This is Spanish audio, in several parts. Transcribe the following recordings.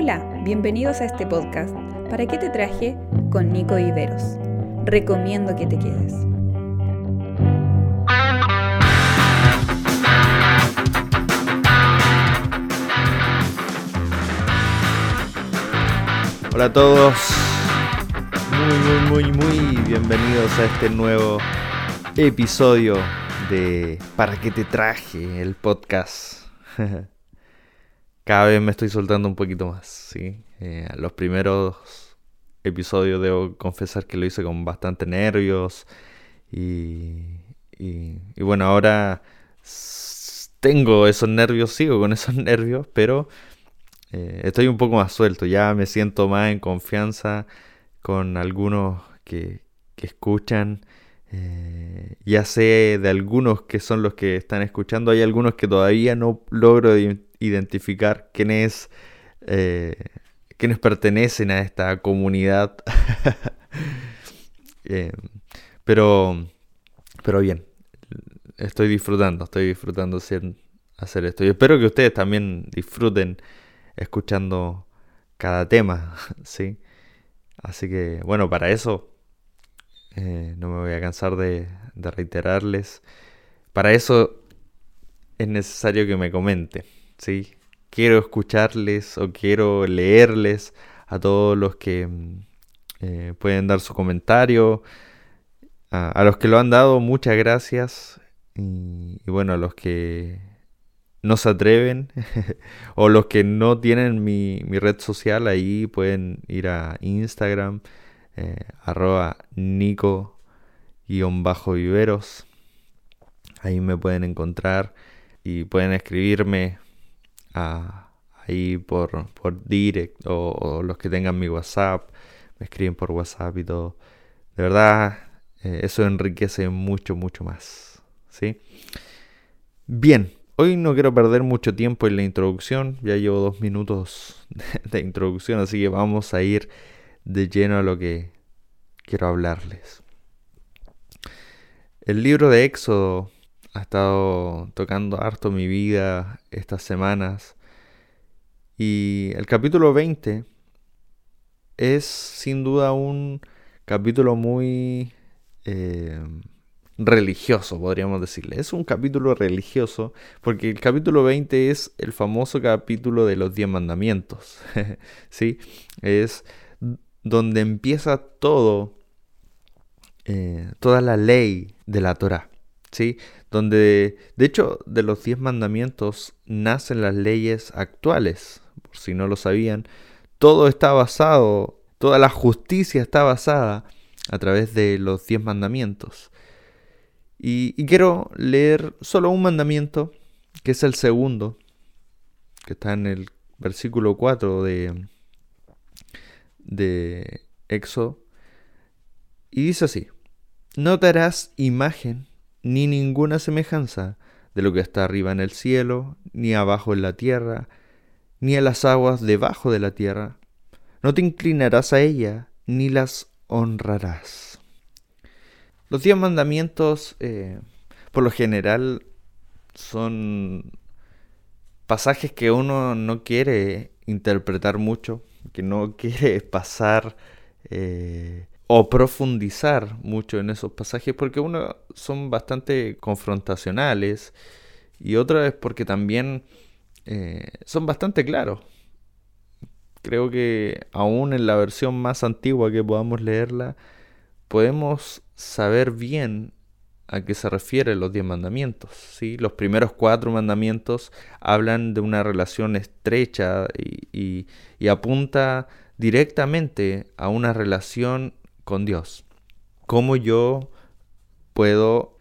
Hola, bienvenidos a este podcast. ¿Para qué te traje? Con Nico Viveros. Recomiendo que te quedes. Hola a todos, muy muy muy muy bienvenidos a este nuevo episodio de ¿Para qué te traje? El podcast. Cada vez me estoy soltando un poquito más, ¿sí? Eh, los primeros episodios debo confesar que lo hice con bastante nervios y, y, bueno, ahora tengo esos nervios, sigo con esos nervios, pero eh, estoy un poco más suelto, ya me siento más en confianza con algunos que, que escuchan. Eh, ya sé de algunos que son los que están escuchando, hay algunos que todavía no logro identificar quiénes, eh, quiénes pertenecen a esta comunidad. Eh, pero, pero bien, estoy disfrutando, estoy disfrutando hacer esto. Y espero que ustedes también disfruten escuchando cada tema, ¿sí? Así que, bueno, para eso eh, no me voy a cansar de, reiterarles. Para eso es necesario que me comenten, ¿sí? Quiero escucharles o quiero leerles a todos los que mm, eh, pueden dar su comentario. A, los que lo han dado, muchas gracias. Y, y bueno, a los que no se atreven o los que no tienen mi, mi, red social ahí pueden ir a Instagram eh, arroba nico bajo viveros ahí me pueden encontrar y pueden escribirme a, ahí por, por direct o, o, los que tengan mi whatsapp me escriben por whatsapp y todo. De verdad eh, eso enriquece mucho mucho más ¿sí? bien Hoy no quiero perder mucho tiempo en la introducción, ya llevo dos minutos de introducción, así que vamos a ir de lleno a lo que quiero hablarles. El libro de Éxodo ha estado tocando harto mi vida estas semanas y el capítulo 20 es sin duda un capítulo muy... Eh, religioso, podríamos decirle. Es un capítulo religioso porque el capítulo 20 es el famoso capítulo de los 10 mandamientos. ¿Sí? Es donde empieza todo, eh, toda la ley de la Torah. ¿Sí? Donde, de hecho, de los 10 mandamientos nacen las leyes actuales. Por si no lo sabían, todo está basado, toda la justicia está basada a través de los 10 mandamientos. Y, y, quiero leer solo un mandamiento, que es el segundo, que está en el versículo 4 de, de Éxodo. Y dice así, no te harás imagen ni ninguna semejanza de lo que está arriba en el cielo, ni abajo en la tierra, ni a las aguas debajo de la tierra. No te inclinarás a ella, ni las honrarás. Los diez mandamientos, eh, por lo general, son pasajes que uno no quiere interpretar mucho, que no quiere pasar eh, o profundizar mucho en esos pasajes, porque uno son bastante confrontacionales y otra es porque también eh, son bastante claros. Creo que aún en la versión más antigua que podamos leerla, podemos saber bien a qué se refieren los diez mandamientos. ¿sí? Los primeros cuatro mandamientos hablan de una relación estrecha y, y, apunta directamente a una relación con Dios. ¿Cómo yo puedo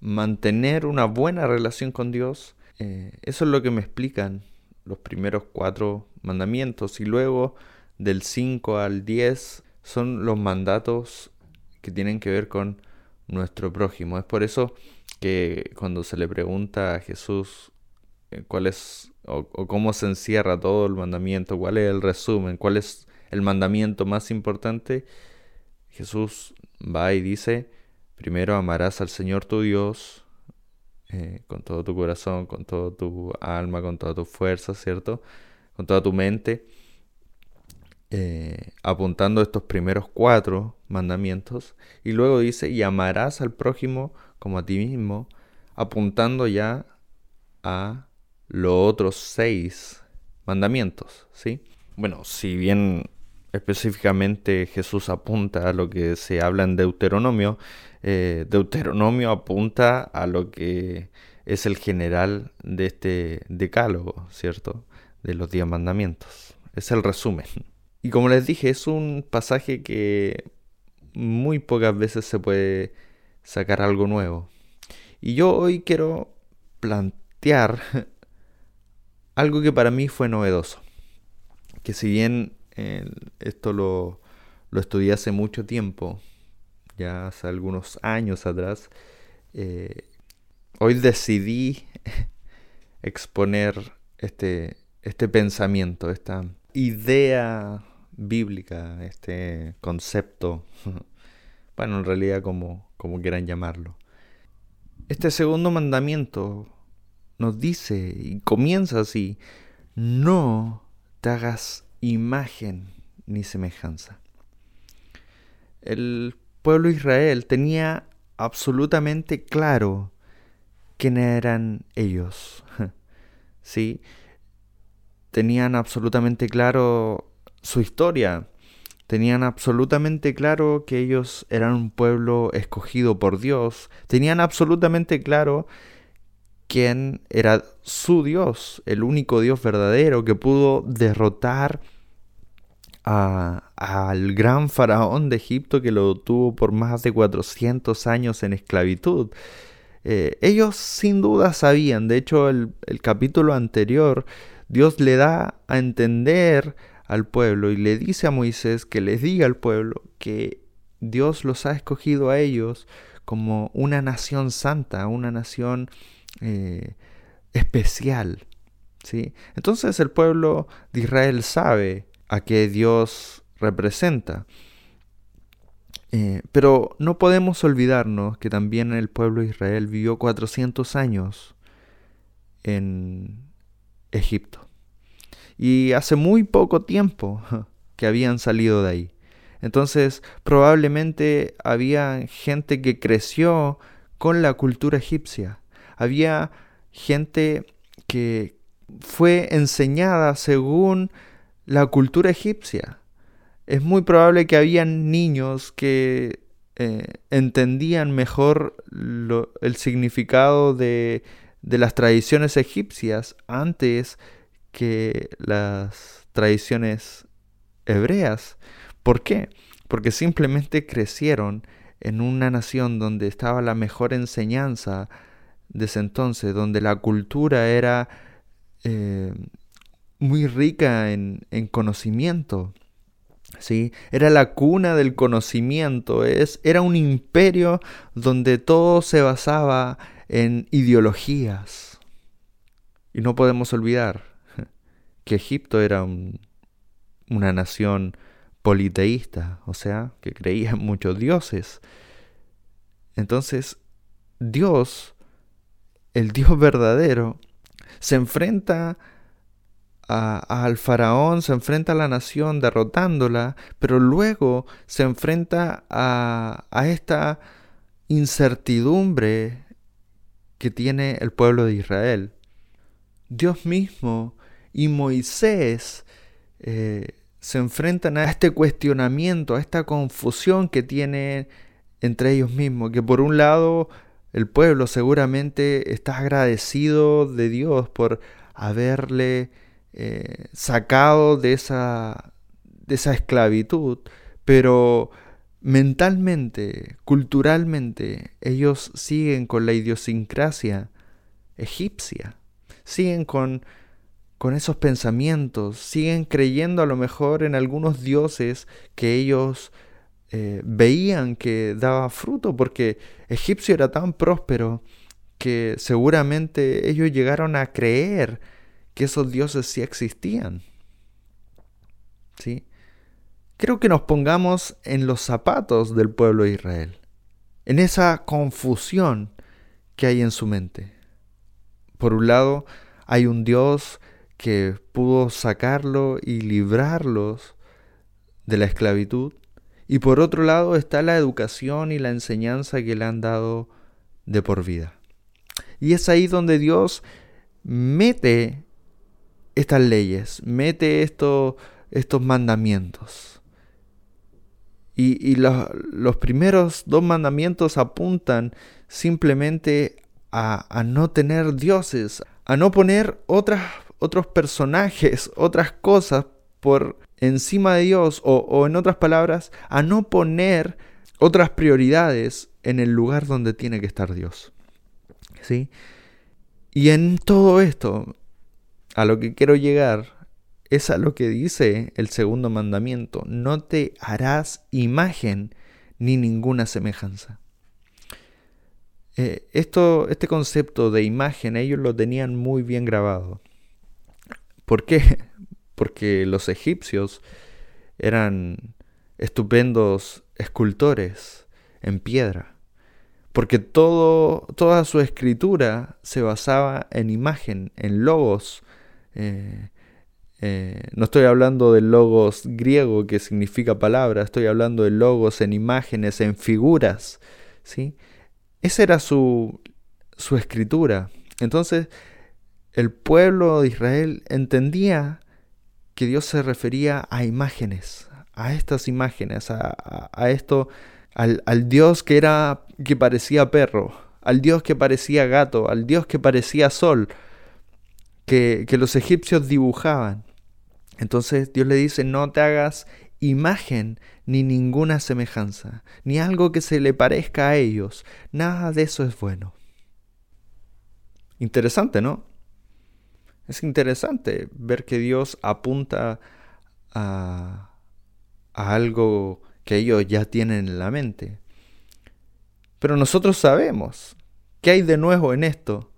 mantener una buena relación con Dios? Eh, eso es lo que me explican los primeros cuatro mandamientos y luego del 5 al 10 son los mandatos que tienen que ver con nuestro prójimo. Es por eso que cuando se le pregunta a Jesús eh, cuál es o, cómo se encierra todo el mandamiento, cuál es el resumen, cuál es el mandamiento más importante, Jesús va y dice, primero amarás al Señor tu Dios eh, con todo tu corazón, con toda tu alma, con toda tu fuerza, ¿cierto? Con toda tu mente. Eh, apuntando estos primeros cuatro mandamientos, y luego dice, y amarás al prójimo como a ti mismo, apuntando ya a los otros seis mandamientos, ¿sí? Bueno, si bien específicamente Jesús apunta a lo que se habla en Deuteronomio, eh, Deuteronomio apunta a lo que es el general de este decálogo, ¿cierto? De los diez mandamientos. Es el resumen. Y como les dije, es un pasaje que muy pocas veces se puede sacar algo nuevo. Y yo hoy quiero plantear algo que para mí fue novedoso. Que si bien esto lo, lo, estudié hace mucho tiempo, ya hace algunos años atrás, eh, hoy decidí exponer este, este pensamiento, esta idea bíblica, este concepto, bueno, en realidad como, como quieran llamarlo. Este segundo mandamiento nos dice y comienza así, no te hagas imagen ni semejanza. El pueblo de Israel tenía absolutamente claro quién eran ellos. ¿Sí? Tenían absolutamente claro su historia. Tenían absolutamente claro que ellos eran un pueblo escogido por Dios. Tenían absolutamente claro quién era su Dios, el único Dios verdadero que pudo derrotar al gran faraón de Egipto que lo tuvo por más de 400 años en esclavitud. Eh, ellos sin duda sabían, de hecho el, el capítulo anterior, Dios le da a entender al pueblo y le dice a Moisés que les diga al pueblo que Dios los ha escogido a ellos como una nación santa, una nación eh, especial. ¿sí? Entonces el pueblo de Israel sabe a qué Dios representa. Eh, pero no podemos olvidarnos que también el pueblo de Israel vivió 400 años en Egipto. Y hace muy poco tiempo que habían salido de ahí. Entonces probablemente había gente que creció con la cultura egipcia, había gente que fue enseñada según la cultura egipcia. Es muy probable que habían niños que eh, entendían mejor el significado de, de las tradiciones egipcias antes que las tradiciones hebreas. ¿Por qué? Porque simplemente crecieron en una nación donde estaba la mejor enseñanza de ese entonces, donde la cultura era eh, muy rica en, conocimiento. ¿sí? Era la cuna del conocimiento, es, era un imperio donde todo se basaba en ideologías. Y no podemos olvidar que Egipto era una nación politeísta, o sea, que creía en muchos dioses. Entonces, Dios el Dios verdadero, se enfrenta al faraón, se enfrenta a la nación derrotándola, pero luego se enfrenta a, esta incertidumbre que tiene el pueblo de Israel. Dios mismo y Moisés eh, se enfrentan a este cuestionamiento, a esta confusión que tienen entre ellos mismos, que por un lado el pueblo seguramente está agradecido de Dios por haberle eh, sacado de esa, de esa esclavitud, pero mentalmente, culturalmente, ellos siguen con la idiosincrasia egipcia, siguen con, con esos pensamientos, siguen creyendo a lo mejor en algunos dioses que ellos eh, veían que daba fruto porque Egipcio era tan próspero que seguramente ellos llegaron a creer que esos dioses sí existían. ¿Sí? Creo que nos pongamos en los zapatos del pueblo de Israel, en esa confusión que hay en su mente. Por un lado, hay un Dios que pudo sacarlo y librarlos de la esclavitud. Y por otro lado está la educación y la enseñanza que le han dado de por vida. Y es ahí donde Dios mete estas leyes, mete estos, estos mandamientos. Y, los, primeros dos mandamientos apuntan simplemente a, no tener dioses, a no poner otras, otros personajes, otras cosas por encima de Dios, o, en otras palabras, a no poner otras prioridades en el lugar donde tiene que estar Dios. ¿Sí? Y en todo esto, a lo que quiero llegar es a lo que dice el segundo mandamiento. No te harás imagen ni ninguna semejanza. Eh, esto, este concepto de imagen ellos lo tenían muy bien grabado. ¿Por qué? Porque los egipcios eran estupendos escultores en piedra. Porque todo, toda su escritura se basaba en imagen, en logos, eh, eh, no estoy hablando del logos griego que significa palabra, estoy hablando de logos en imágenes, en figuras. ¿sí? Esa era su, su escritura. Entonces, el pueblo de Israel entendía que Dios se refería a imágenes, a estas imágenes, a, esto, al, Dios que era que parecía perro, al Dios que parecía gato, al Dios que parecía sol, que, que los egipcios dibujaban. Entonces Dios le dice, no te hagas imagen ni ninguna semejanza, ni algo que se le parezca a ellos. Nada de eso es bueno. Interesante, ¿no? Es interesante ver que Dios apunta a, algo que ellos ya tienen en la mente. Pero nosotros sabemos qué hay de nuevo en esto,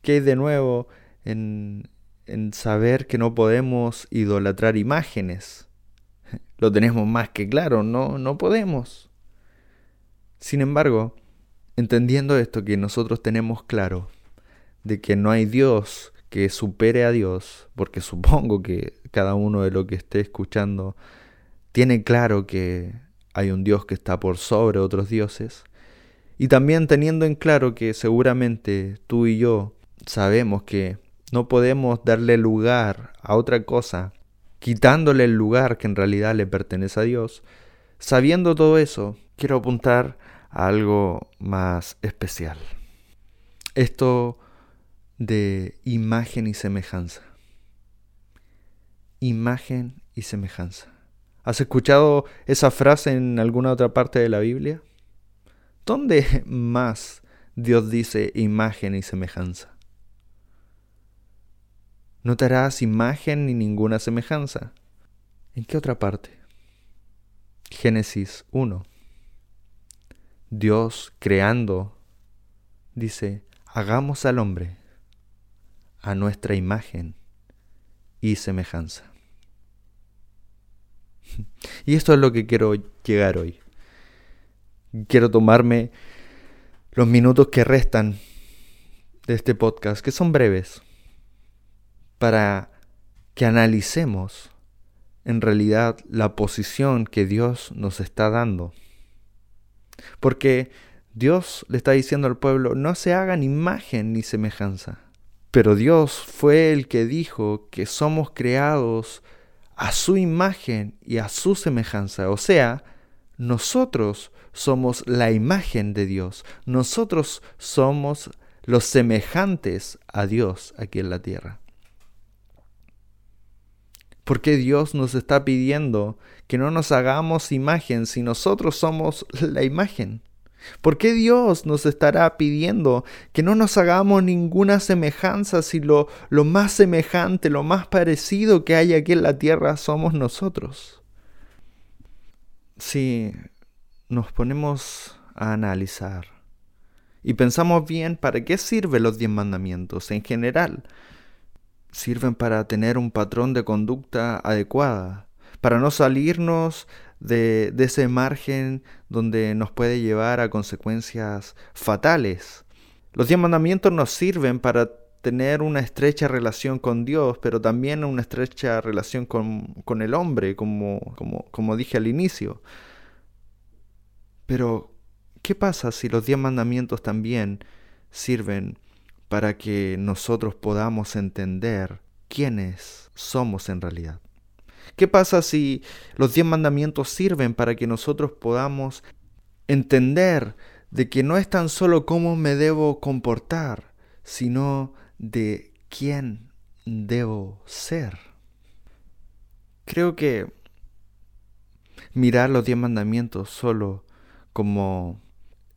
qué hay de nuevo en, en saber que no podemos idolatrar imágenes. Lo tenemos más que claro, no, no podemos. Sin embargo, entendiendo esto que nosotros tenemos claro, de que no hay Dios que supere a Dios, porque supongo que cada uno de lo que esté escuchando tiene claro que hay un Dios que está por sobre otros dioses, y también teniendo en claro que seguramente tú y yo sabemos que no podemos darle lugar a otra cosa, quitándole el lugar que en realidad le pertenece a Dios. Sabiendo todo eso, quiero apuntar a algo más especial. Esto de imagen y semejanza. Imagen y semejanza. ¿Has escuchado esa frase en alguna otra parte de la Biblia? ¿Dónde más Dios dice imagen y semejanza? No te harás imagen ni ninguna semejanza. ¿En qué otra parte? Génesis 1. Dios creando dice, hagamos al hombre a nuestra imagen y semejanza. Y esto es lo que quiero llegar hoy. Quiero tomarme los minutos que restan de este podcast, que son breves, para que analicemos en realidad la posición que Dios nos está dando. Porque Dios le está diciendo al pueblo, no se hagan imagen ni semejanza. Pero Dios fue el que dijo que somos creados a su imagen y a su semejanza. O sea, nosotros somos la imagen de Dios. Nosotros somos los semejantes a Dios aquí en la tierra. ¿Por qué Dios nos está pidiendo que no nos hagamos imagen si nosotros somos la imagen? ¿Por qué Dios nos estará pidiendo que no nos hagamos ninguna semejanza si lo, lo más semejante, lo más parecido que hay aquí en la tierra somos nosotros? Si nos ponemos a analizar y pensamos bien para qué sirven los diez mandamientos en general, sirven para tener un patrón de conducta adecuada, para no salirnos de, ese margen donde nos puede llevar a consecuencias fatales. Los diez mandamientos nos sirven para tener una estrecha relación con Dios, pero también una estrecha relación con, el hombre, como, como, como dije al inicio. Pero, ¿qué pasa si los diez mandamientos también sirven para que nosotros podamos entender quiénes somos en realidad? ¿Qué pasa si los diez mandamientos sirven para que nosotros podamos entender de que no es tan solo cómo me debo comportar, sino de quién debo ser? Creo que mirar los diez mandamientos solo como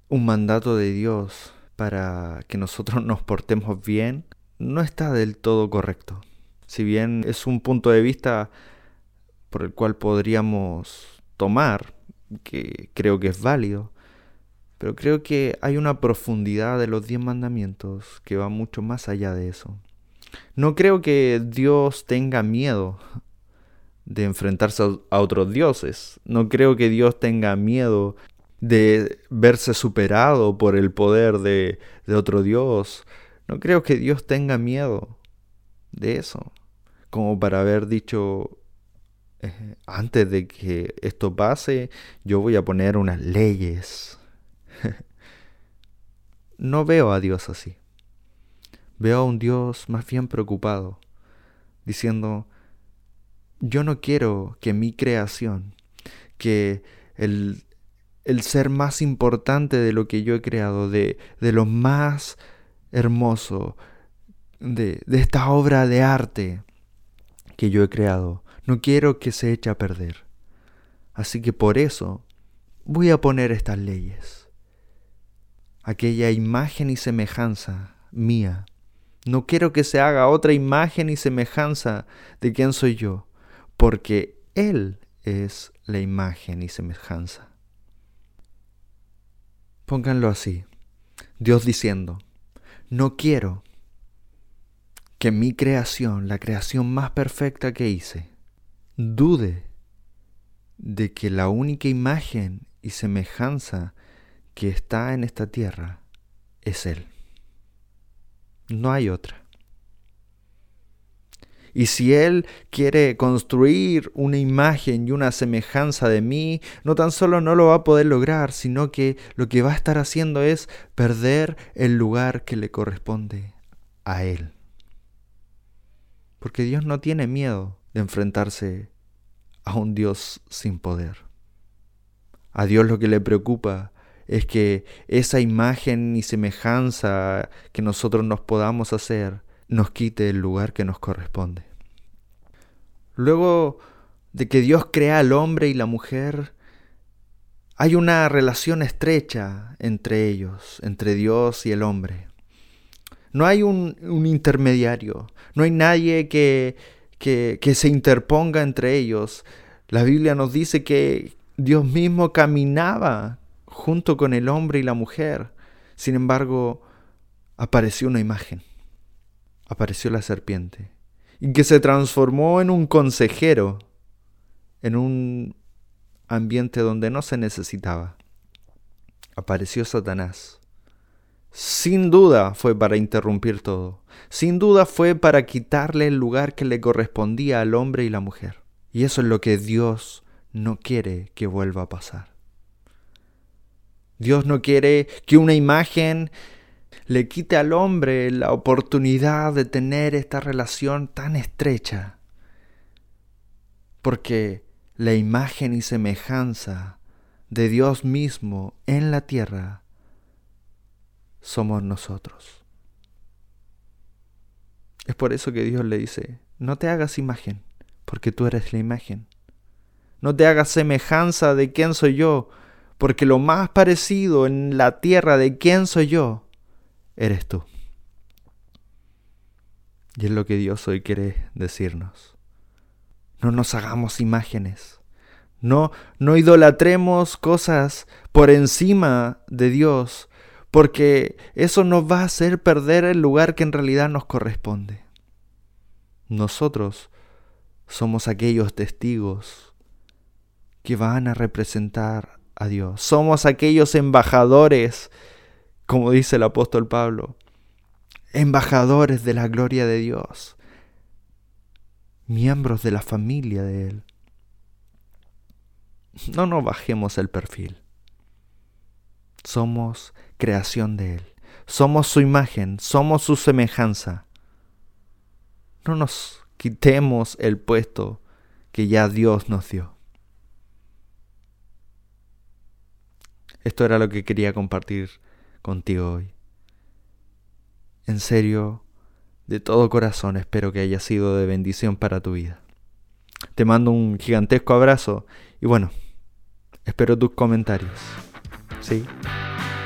un mandato de Dios para que nosotros nos portemos bien no está del todo correcto. Si bien es un punto de vista por el cual podríamos tomar, que creo que es válido, pero creo que hay una profundidad de los diez mandamientos que va mucho más allá de eso. No creo que Dios tenga miedo de enfrentarse a otros dioses. No creo que Dios tenga miedo de verse superado por el poder de, de otro Dios. No creo que Dios tenga miedo de eso. Como para haber dicho, antes de que esto pase, yo voy a poner unas leyes. no veo a Dios así. Veo a un Dios más bien preocupado, diciendo, yo no quiero que mi creación, que el, el ser más importante de lo que yo he creado, de, de lo más hermoso, de, de esta obra de arte que yo he creado, no quiero que se eche a perder. Así que por eso voy a poner estas leyes. Aquella imagen y semejanza mía. No quiero que se haga otra imagen y semejanza de quién soy yo, porque Él es la imagen y semejanza. Pónganlo así. Dios diciendo, no quiero que mi creación, la creación más perfecta que hice, dude de que la única imagen y semejanza que está en esta tierra es Él. No hay otra. Y si Él quiere construir una imagen y una semejanza de mí, no tan solo no lo va a poder lograr, sino que lo que va a estar haciendo es perder el lugar que le corresponde a Él. Porque Dios no tiene miedo enfrentarse a un Dios sin poder. A Dios lo que le preocupa es que esa imagen y semejanza que nosotros nos podamos hacer nos quite el lugar que nos corresponde. Luego de que Dios crea al hombre y la mujer, hay una relación estrecha entre ellos, entre Dios y el hombre. No hay un, intermediario, no hay nadie que, que, se interponga entre ellos. La Biblia nos dice que Dios mismo caminaba junto con el hombre y la mujer. Sin embargo, apareció una imagen apareció la serpiente, y que se transformó en un consejero, en un ambiente donde no se necesitaba. Apareció Satanás. Sin duda fue para interrumpir todo. Sin duda fue para quitarle el lugar que le correspondía al hombre y la mujer. Y eso es lo que Dios no quiere que vuelva a pasar. Dios no quiere que una imagen le quite al hombre la oportunidad de tener esta relación tan estrecha. Porque la imagen y semejanza de Dios mismo en la tierra somos nosotros. Es por eso que Dios le dice, no te hagas imagen, porque tú eres la imagen. No te hagas semejanza de quién soy yo, porque lo más parecido en la tierra de quién soy yo eres tú. Y es lo que Dios hoy quiere decirnos. No nos hagamos imágenes. No, no idolatremos cosas por encima de Dios, porque eso nos va a hacer perder el lugar que en realidad nos corresponde. Nosotros somos aquellos testigos que van a representar a Dios. Somos aquellos embajadores como dice el apóstol Pablo, embajadores de la gloria de Dios, miembros de la familia de Él. No nos bajemos el perfil. Somos creación de Él. Somos su imagen, somos su semejanza. No nos quitemos el puesto que ya Dios nos dio. Esto era lo que quería compartir contigo hoy. En serio, de todo corazón espero que haya sido de bendición para tu vida. Te mando un gigantesco abrazo y bueno, espero tus comentarios. ¿Sí?